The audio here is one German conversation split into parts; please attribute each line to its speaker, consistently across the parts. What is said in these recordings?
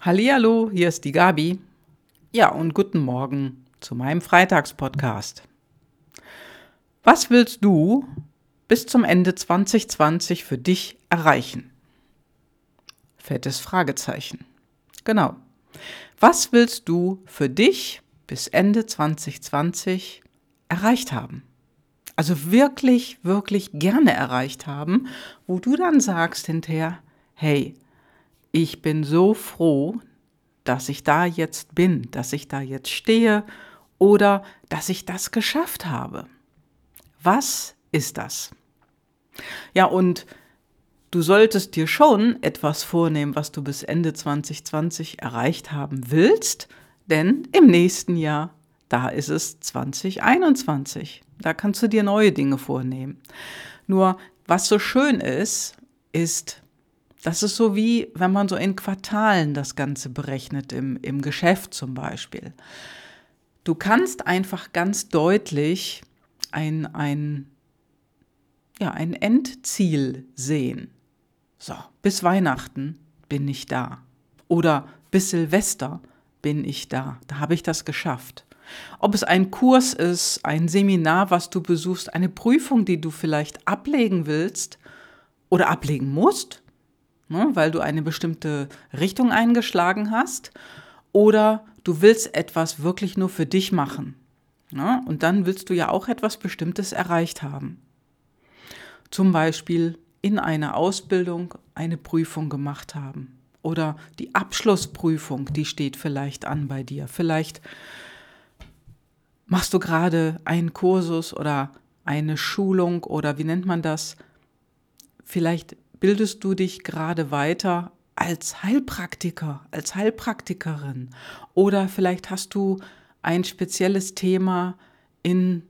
Speaker 1: Hallihallo, hier ist die Gabi. Ja, und guten Morgen zu meinem Freitagspodcast. Was willst du bis zum Ende 2020 für dich erreichen? Fettes Fragezeichen. Genau. Was willst du für dich bis Ende 2020 erreicht haben? Also wirklich, wirklich gerne erreicht haben, wo du dann sagst hinterher, hey, ich bin so froh, dass ich da jetzt bin, dass ich da jetzt stehe oder dass ich das geschafft habe. Was ist das? Ja, und du solltest dir schon etwas vornehmen, was du bis Ende 2020 erreicht haben willst, denn im nächsten Jahr, da ist es 2021. Da kannst du dir neue Dinge vornehmen. Nur, was so schön ist, ist, das ist so wie, wenn man so in Quartalen das Ganze berechnet, im, im Geschäft zum Beispiel. Du kannst einfach ganz deutlich ein, ein, ja, ein Endziel sehen. So, bis Weihnachten bin ich da. Oder bis Silvester bin ich da. Da habe ich das geschafft. Ob es ein Kurs ist, ein Seminar, was du besuchst, eine Prüfung, die du vielleicht ablegen willst oder ablegen musst, ne, weil du eine bestimmte Richtung eingeschlagen hast, oder du willst etwas wirklich nur für dich machen. Ne, und dann willst du ja auch etwas Bestimmtes erreicht haben. Zum Beispiel in einer Ausbildung eine Prüfung gemacht haben. Oder die Abschlussprüfung, die steht vielleicht an bei dir. Vielleicht machst du gerade einen Kursus oder eine Schulung oder wie nennt man das? Vielleicht bildest du dich gerade weiter als Heilpraktiker, als Heilpraktikerin oder vielleicht hast du ein spezielles Thema in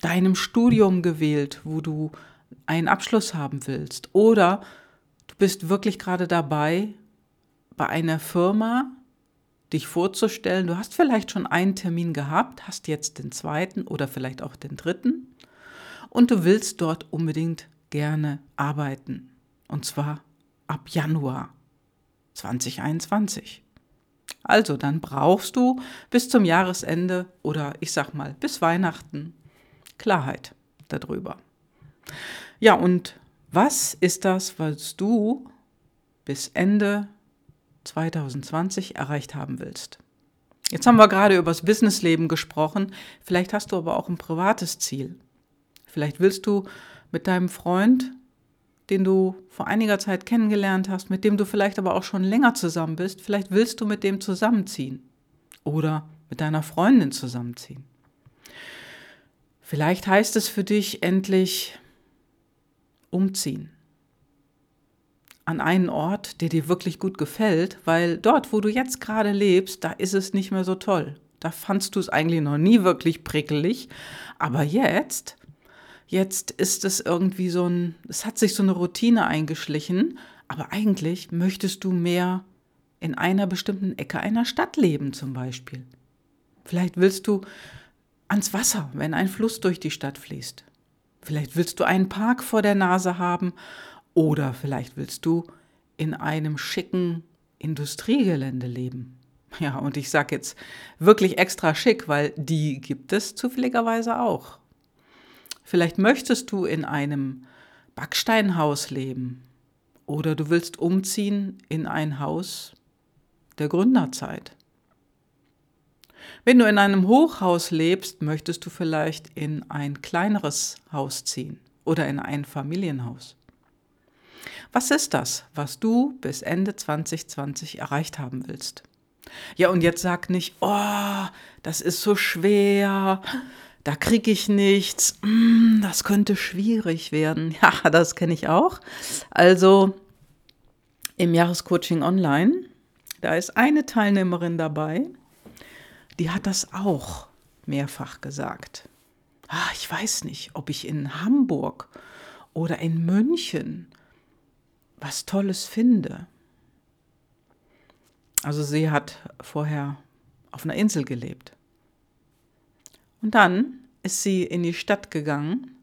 Speaker 1: deinem Studium gewählt, wo du einen Abschluss haben willst oder du bist wirklich gerade dabei, bei einer Firma dich vorzustellen. Du hast vielleicht schon einen Termin gehabt, hast jetzt den zweiten oder vielleicht auch den dritten und du willst dort unbedingt gerne arbeiten. Und zwar ab Januar 2021. Also dann brauchst du bis zum Jahresende oder ich sag mal bis Weihnachten Klarheit darüber. Ja, und was ist das, was du bis Ende 2020 erreicht haben willst? Jetzt haben wir gerade über das Businessleben gesprochen. Vielleicht hast du aber auch ein privates Ziel. Vielleicht willst du mit deinem Freund den du vor einiger Zeit kennengelernt hast, mit dem du vielleicht aber auch schon länger zusammen bist, vielleicht willst du mit dem zusammenziehen oder mit deiner Freundin zusammenziehen. Vielleicht heißt es für dich endlich umziehen an einen Ort, der dir wirklich gut gefällt, weil dort, wo du jetzt gerade lebst, da ist es nicht mehr so toll. Da fandst du es eigentlich noch nie wirklich prickelig, aber jetzt Jetzt ist es irgendwie so ein, es hat sich so eine Routine eingeschlichen, aber eigentlich möchtest du mehr in einer bestimmten Ecke einer Stadt leben zum Beispiel. Vielleicht willst du ans Wasser, wenn ein Fluss durch die Stadt fließt. Vielleicht willst du einen Park vor der Nase haben oder vielleicht willst du in einem schicken Industriegelände leben. Ja, und ich sage jetzt wirklich extra schick, weil die gibt es zufälligerweise auch. Vielleicht möchtest du in einem Backsteinhaus leben oder du willst umziehen in ein Haus der Gründerzeit. Wenn du in einem Hochhaus lebst, möchtest du vielleicht in ein kleineres Haus ziehen oder in ein Familienhaus. Was ist das, was du bis Ende 2020 erreicht haben willst? Ja, und jetzt sag nicht, oh, das ist so schwer, da kriege ich nichts, mm, das könnte schwierig werden. Ja, das kenne ich auch. Also im Jahrescoaching Online, da ist eine Teilnehmerin dabei, die hat das auch mehrfach gesagt. Ah, ich weiß nicht, ob ich in Hamburg oder in München was Tolles finde. Also sie hat vorher auf einer Insel gelebt. Und dann ist sie in die Stadt gegangen,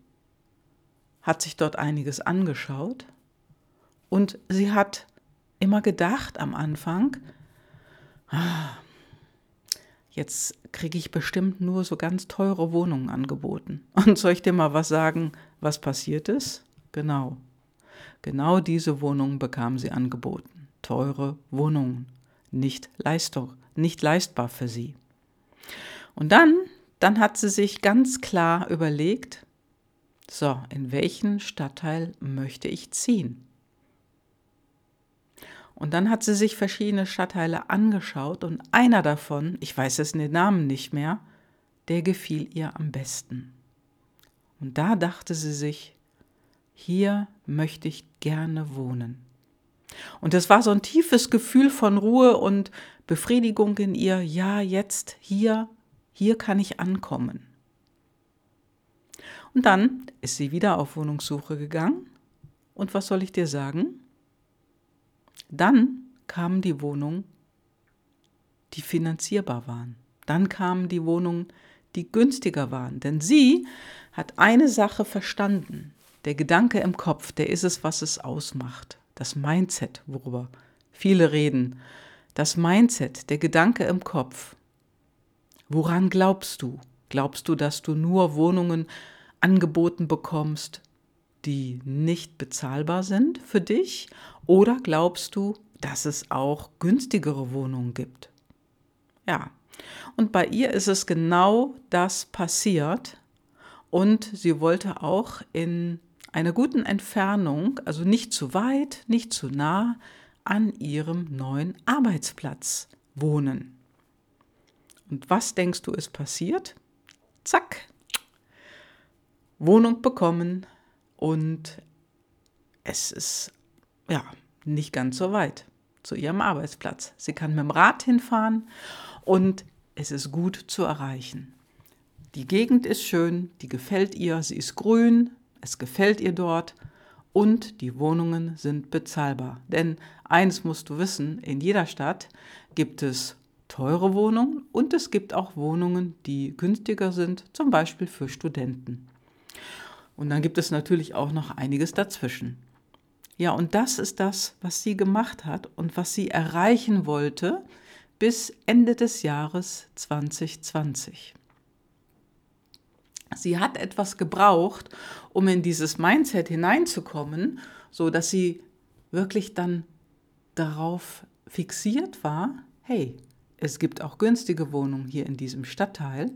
Speaker 1: hat sich dort einiges angeschaut und sie hat immer gedacht am Anfang, jetzt kriege ich bestimmt nur so ganz teure Wohnungen angeboten. Und soll ich dir mal was sagen, was passiert ist? Genau. Genau diese Wohnungen bekam sie angeboten. Teure Wohnungen. Nicht Leistung, nicht leistbar für sie. Und dann, dann hat sie sich ganz klar überlegt, so, in welchen Stadtteil möchte ich ziehen? Und dann hat sie sich verschiedene Stadtteile angeschaut und einer davon, ich weiß es den Namen nicht mehr, der gefiel ihr am besten. Und da dachte sie sich, hier möchte ich gerne wohnen. Und es war so ein tiefes Gefühl von Ruhe und Befriedigung in ihr, ja, jetzt, hier, hier kann ich ankommen. Und dann ist sie wieder auf Wohnungssuche gegangen. Und was soll ich dir sagen? Dann kamen die Wohnungen, die finanzierbar waren. Dann kamen die Wohnungen, die günstiger waren. Denn sie hat eine Sache verstanden. Der Gedanke im Kopf, der ist es, was es ausmacht. Das Mindset, worüber viele reden. Das Mindset, der Gedanke im Kopf. Woran glaubst du? Glaubst du, dass du nur Wohnungen angeboten bekommst, die nicht bezahlbar sind für dich? Oder glaubst du, dass es auch günstigere Wohnungen gibt? Ja, und bei ihr ist es genau das passiert. Und sie wollte auch in einer guten Entfernung, also nicht zu weit, nicht zu nah, an ihrem neuen Arbeitsplatz wohnen. Und was denkst du ist passiert? Zack, Wohnung bekommen und es ist ja nicht ganz so weit zu ihrem Arbeitsplatz. Sie kann mit dem Rad hinfahren und es ist gut zu erreichen. Die Gegend ist schön, die gefällt ihr, sie ist grün, es gefällt ihr dort und die Wohnungen sind bezahlbar. Denn eins musst du wissen, in jeder Stadt gibt es teure Wohnungen und es gibt auch Wohnungen, die günstiger sind, zum Beispiel für Studenten. Und dann gibt es natürlich auch noch einiges dazwischen. Ja, und das ist das, was sie gemacht hat und was sie erreichen wollte bis Ende des Jahres 2020. Sie hat etwas gebraucht, um in dieses Mindset hineinzukommen, so dass sie wirklich dann darauf fixiert war, hey, es gibt auch günstige Wohnungen hier in diesem Stadtteil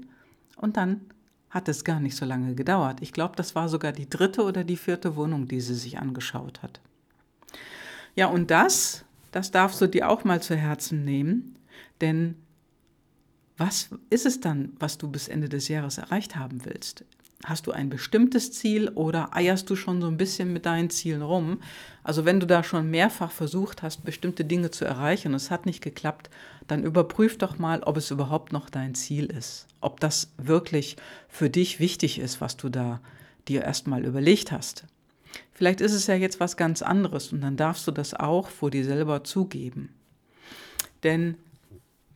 Speaker 1: und dann hat es gar nicht so lange gedauert. Ich glaube, das war sogar die dritte oder die vierte Wohnung, die sie sich angeschaut hat. Ja, und das, das darfst du dir auch mal zu Herzen nehmen, denn was ist es dann, was du bis Ende des Jahres erreicht haben willst? Hast du ein bestimmtes Ziel oder eierst du schon so ein bisschen mit deinen Zielen rum? Also wenn du da schon mehrfach versucht hast, bestimmte Dinge zu erreichen und es hat nicht geklappt, dann überprüf doch mal, ob es überhaupt noch dein Ziel ist. Ob das wirklich für dich wichtig ist, was du da dir erstmal überlegt hast. Vielleicht ist es ja jetzt was ganz anderes und dann darfst du das auch vor dir selber zugeben. Denn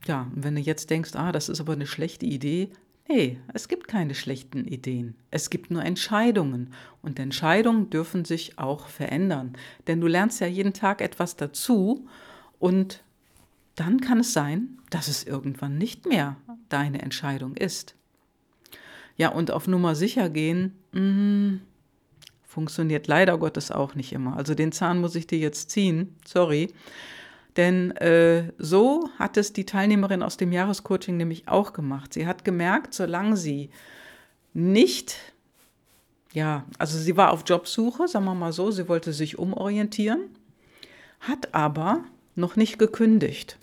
Speaker 1: ja, wenn du jetzt denkst, ah, das ist aber eine schlechte Idee, Nee, es gibt keine schlechten Ideen. Es gibt nur Entscheidungen. Und Entscheidungen dürfen sich auch verändern. Denn du lernst ja jeden Tag etwas dazu. Und dann kann es sein, dass es irgendwann nicht mehr deine Entscheidung ist. Ja, und auf Nummer sicher gehen, mh, mm, funktioniert leider Gottes auch nicht immer. Also den Zahn muss ich dir jetzt ziehen, sorry. Denn äh, so hat es die Teilnehmerin aus dem Jahrescoaching nämlich auch gemacht. Sie hat gemerkt, solange sie nicht, ja, also sie war auf Jobsuche, sagen wir mal so, sie wollte sich umorientieren, hat aber noch nicht gekündigt.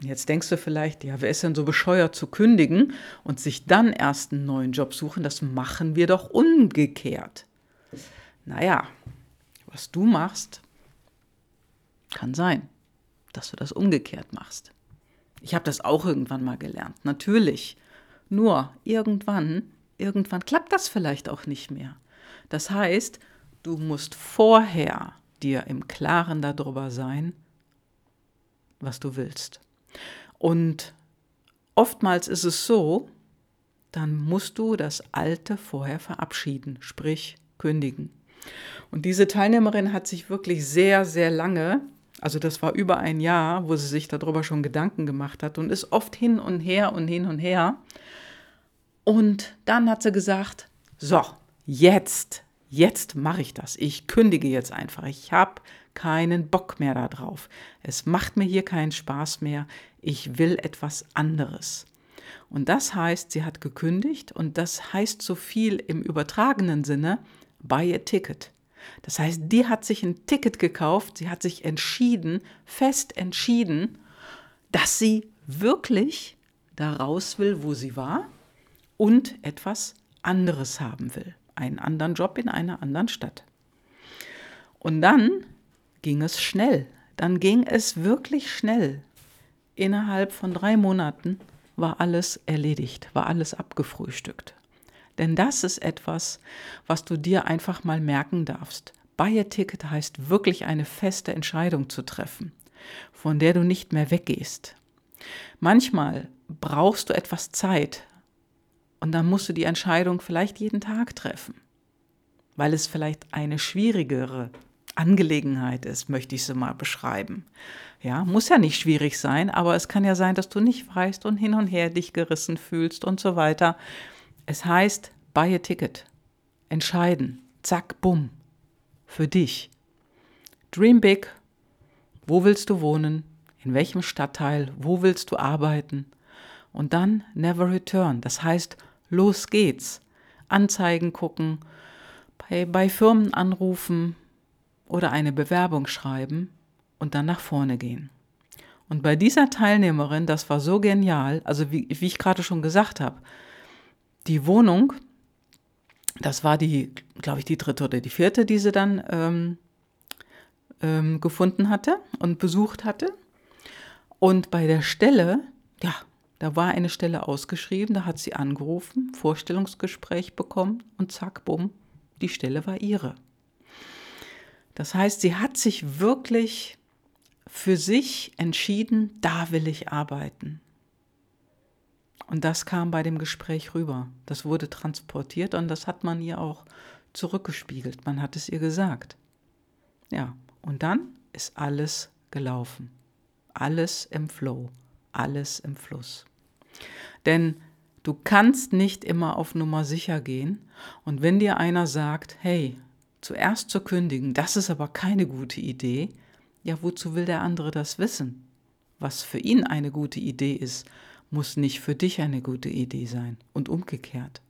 Speaker 1: Jetzt denkst du vielleicht, ja, wer ist denn so bescheuert zu kündigen und sich dann erst einen neuen Job suchen? Das machen wir doch umgekehrt. Naja, was du machst, kann sein dass du das umgekehrt machst. Ich habe das auch irgendwann mal gelernt, natürlich. Nur irgendwann, irgendwann klappt das vielleicht auch nicht mehr. Das heißt, du musst vorher dir im Klaren darüber sein, was du willst. Und oftmals ist es so, dann musst du das Alte vorher verabschieden, sprich kündigen. Und diese Teilnehmerin hat sich wirklich sehr, sehr lange Also das war über ein Jahr, wo sie sich darüber schon Gedanken gemacht hat und ist oft hin und her und hin und her. Und dann hat sie gesagt, so, jetzt, jetzt mache ich das. Ich kündige jetzt einfach. Ich habe keinen Bock mehr darauf. Es macht mir hier keinen Spaß mehr. Ich will etwas anderes. Und das heißt, sie hat gekündigt und das heißt so viel im übertragenen Sinne, buy a ticket. Das heißt, die hat sich ein Ticket gekauft, sie hat sich entschieden, fest entschieden, dass sie wirklich da raus will, wo sie war und etwas anderes haben will. Einen anderen Job in einer anderen Stadt. Und dann ging es schnell. Dann ging es wirklich schnell. Innerhalb von drei Monaten war alles erledigt, war alles abgefrühstückt. Denn das ist etwas, was du dir einfach mal merken darfst. Buy a Ticket heißt wirklich eine feste Entscheidung zu treffen, von der du nicht mehr weggehst. Manchmal brauchst du etwas Zeit und dann musst du die Entscheidung vielleicht jeden Tag treffen, weil es vielleicht eine schwierigere Angelegenheit ist, möchte ich sie mal beschreiben. Ja, muss ja nicht schwierig sein, aber es kann ja sein, dass du nicht weißt und hin und her dich gerissen fühlst und so weiter. Es heißt, buy a ticket. Entscheiden. Zack, bumm. Für dich. Dream big. Wo willst du wohnen? In welchem Stadtteil? Wo willst du arbeiten? Und dann never return. Das heißt, los geht's. Anzeigen gucken, bei, bei Firmen anrufen oder eine Bewerbung schreiben und dann nach vorne gehen. Und bei dieser Teilnehmerin, das war so genial, also wie, wie ich gerade schon gesagt habe, die Wohnung, das war die, glaube ich, die dritte oder die vierte, die sie dann ähm, ähm, gefunden hatte und besucht hatte. Und bei der Stelle, ja, da war eine Stelle ausgeschrieben, da hat sie angerufen, Vorstellungsgespräch bekommen und zack, bumm, die Stelle war ihre. Das heißt, sie hat sich wirklich für sich entschieden, da will ich arbeiten. Und das kam bei dem Gespräch rüber. Das wurde transportiert und das hat man ihr auch zurückgespiegelt. Man hat es ihr gesagt. Ja, und dann ist alles gelaufen. Alles im Flow, alles im Fluss. Denn du kannst nicht immer auf Nummer sicher gehen. Und wenn dir einer sagt, hey, zuerst zu kündigen, das ist aber keine gute Idee, ja, wozu will der andere das wissen? Was für ihn eine gute Idee ist, muss nicht für dich eine gute Idee sein und umgekehrt.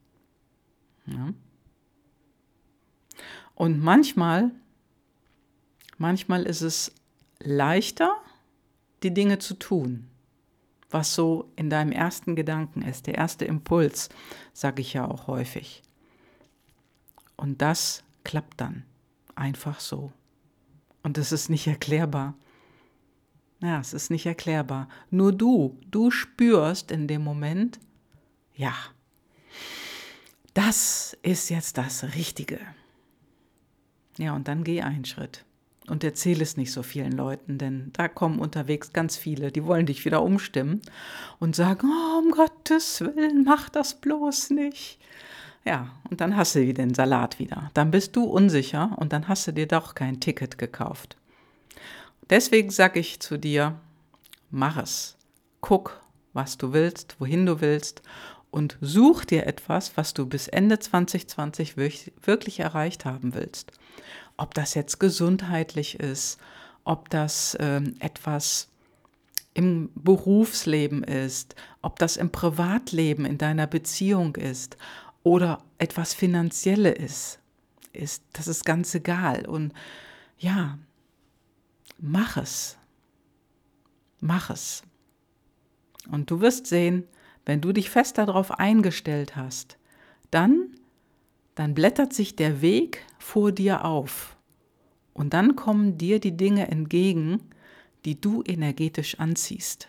Speaker 1: Ja? Und manchmal, manchmal ist es leichter, die Dinge zu tun, was so in deinem ersten Gedanken ist, der erste Impuls, sage ich ja auch häufig. Und das klappt dann einfach so. Und es ist nicht erklärbar. Ja, es ist nicht erklärbar. Nur du, du spürst in dem Moment, ja, das ist jetzt das Richtige. Ja, und dann geh einen Schritt und erzähle es nicht so vielen Leuten, denn da kommen unterwegs ganz viele, die wollen dich wieder umstimmen und sagen, oh, um Gottes Willen, mach das bloß nicht. Ja, und dann hast du den Salat wieder. Dann bist du unsicher und dann hast du dir doch kein Ticket gekauft. Deswegen sage ich zu dir, mach es. Guck, was du willst, wohin du willst und such dir etwas, was du bis Ende 2020 wirklich erreicht haben willst. Ob das jetzt gesundheitlich ist, ob das ähm, etwas im Berufsleben ist, ob das im Privatleben in deiner Beziehung ist oder etwas Finanzielle ist, ist, das ist ganz egal. Und ja, mach es. Mach es. Und du wirst sehen, wenn du dich fest darauf eingestellt hast, dann, dann blättert sich der Weg vor dir auf. Und dann kommen dir die Dinge entgegen, die du energetisch anziehst.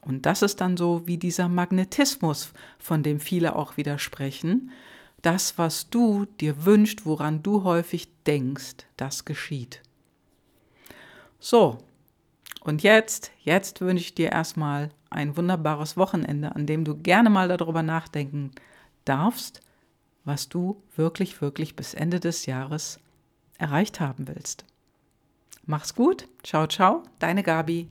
Speaker 1: Und das ist dann so wie dieser Magnetismus, von dem viele auch widersprechen. Das, was du dir wünschst, woran du häufig denkst, das geschieht. So, und jetzt, jetzt wünsche ich dir erstmal ein wunderbares Wochenende, an dem du gerne mal darüber nachdenken darfst, was du wirklich, wirklich bis Ende des Jahres erreicht haben willst. Mach's gut. Ciao, ciao. Deine Gabi.